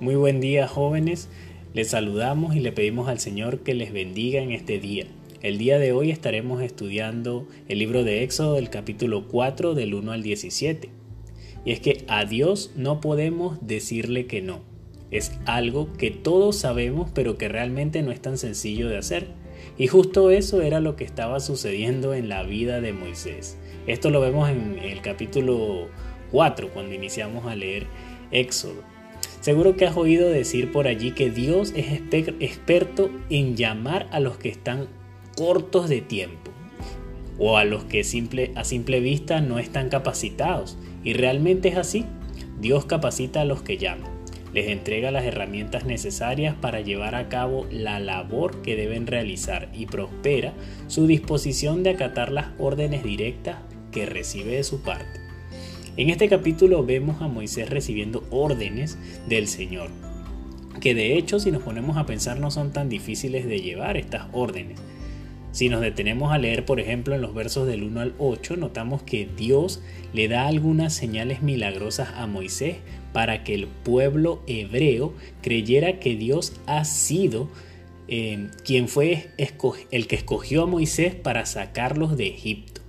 Muy buen día jóvenes, les saludamos y le pedimos al Señor que les bendiga en este día. El día de hoy estaremos estudiando el libro de Éxodo del capítulo 4 del 1 al 17. Y es que a Dios no podemos decirle que no. Es algo que todos sabemos pero que realmente no es tan sencillo de hacer. Y justo eso era lo que estaba sucediendo en la vida de Moisés. Esto lo vemos en el capítulo 4 cuando iniciamos a leer Éxodo. Seguro que has oído decir por allí que Dios es experto en llamar a los que están cortos de tiempo o a los que a simple vista no están capacitados. Y realmente es así. Dios capacita a los que llaman. Les entrega las herramientas necesarias para llevar a cabo la labor que deben realizar y prospera su disposición de acatar las órdenes directas que recibe de su parte. En este capítulo vemos a Moisés recibiendo órdenes del Señor, que de hecho si nos ponemos a pensar no son tan difíciles de llevar estas órdenes. Si nos detenemos a leer, por ejemplo, en los versos del 1 al 8, notamos que Dios le da algunas señales milagrosas a Moisés para que el pueblo hebreo creyera que Dios ha sido eh, quien fue el que escogió a Moisés para sacarlos de Egipto.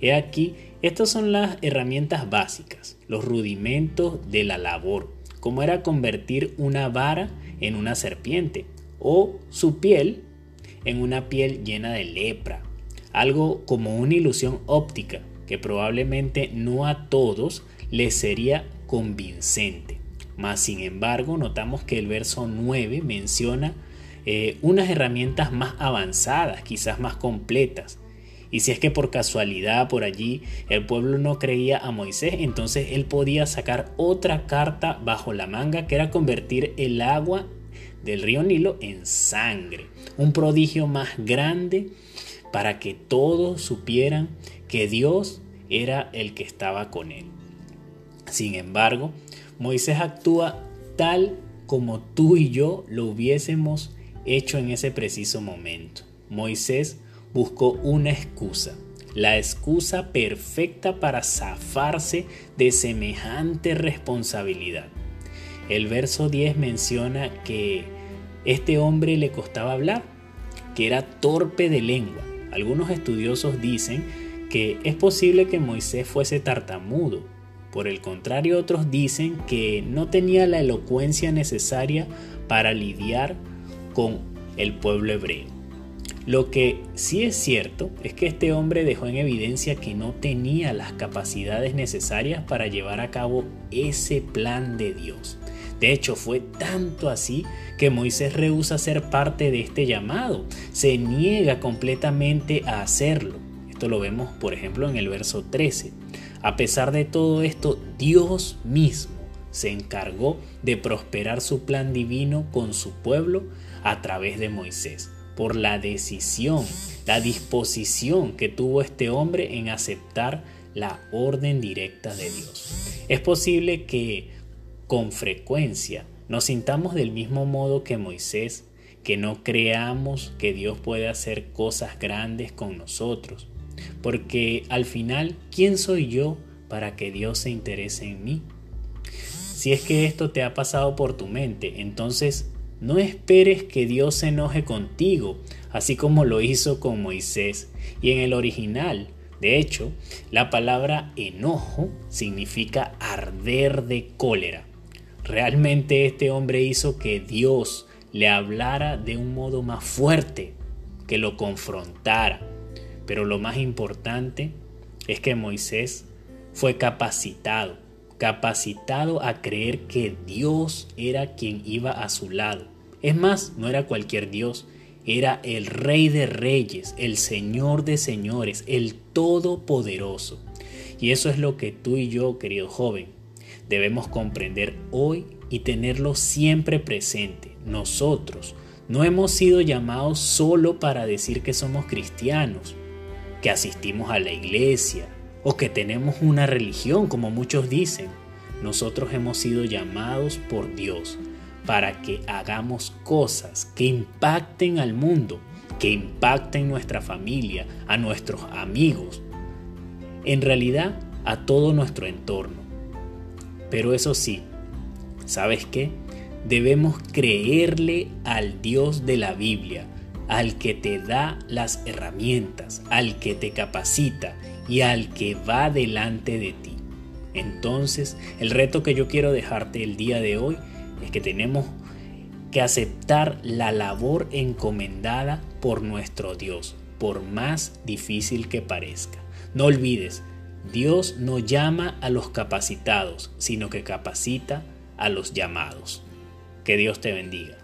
He aquí estas son las herramientas básicas, los rudimentos de la labor, como era convertir una vara en una serpiente o su piel en una piel llena de lepra, algo como una ilusión óptica que probablemente no a todos les sería convincente. Mas sin embargo notamos que el verso 9 menciona eh, unas herramientas más avanzadas, quizás más completas, y si es que por casualidad por allí el pueblo no creía a Moisés, entonces él podía sacar otra carta bajo la manga que era convertir el agua del río Nilo en sangre. Un prodigio más grande para que todos supieran que Dios era el que estaba con él. Sin embargo, Moisés actúa tal como tú y yo lo hubiésemos hecho en ese preciso momento. Moisés buscó una excusa, la excusa perfecta para zafarse de semejante responsabilidad. El verso 10 menciona que este hombre le costaba hablar, que era torpe de lengua. Algunos estudiosos dicen que es posible que Moisés fuese tartamudo. Por el contrario, otros dicen que no tenía la elocuencia necesaria para lidiar con el pueblo hebreo. Lo que sí es cierto es que este hombre dejó en evidencia que no tenía las capacidades necesarias para llevar a cabo ese plan de Dios. De hecho, fue tanto así que Moisés rehúsa ser parte de este llamado, se niega completamente a hacerlo. Esto lo vemos, por ejemplo, en el verso 13. A pesar de todo esto, Dios mismo se encargó de prosperar su plan divino con su pueblo a través de Moisés por la decisión, la disposición que tuvo este hombre en aceptar la orden directa de Dios. Es posible que con frecuencia nos sintamos del mismo modo que Moisés, que no creamos que Dios puede hacer cosas grandes con nosotros, porque al final, ¿quién soy yo para que Dios se interese en mí? Si es que esto te ha pasado por tu mente, entonces no esperes que Dios se enoje contigo, así como lo hizo con Moisés. Y en el original, de hecho, la palabra enojo significa arder de cólera. Realmente este hombre hizo que Dios le hablara de un modo más fuerte, que lo confrontara. Pero lo más importante es que Moisés fue capacitado capacitado a creer que Dios era quien iba a su lado. Es más, no era cualquier Dios, era el Rey de Reyes, el Señor de Señores, el Todopoderoso. Y eso es lo que tú y yo, querido joven, debemos comprender hoy y tenerlo siempre presente. Nosotros no hemos sido llamados solo para decir que somos cristianos, que asistimos a la iglesia, o que tenemos una religión, como muchos dicen. Nosotros hemos sido llamados por Dios para que hagamos cosas que impacten al mundo, que impacten nuestra familia, a nuestros amigos, en realidad a todo nuestro entorno. Pero eso sí, ¿sabes qué? Debemos creerle al Dios de la Biblia, al que te da las herramientas, al que te capacita y al que va delante de ti. Entonces, el reto que yo quiero dejarte el día de hoy es que tenemos que aceptar la labor encomendada por nuestro Dios, por más difícil que parezca. No olvides, Dios no llama a los capacitados, sino que capacita a los llamados. Que Dios te bendiga.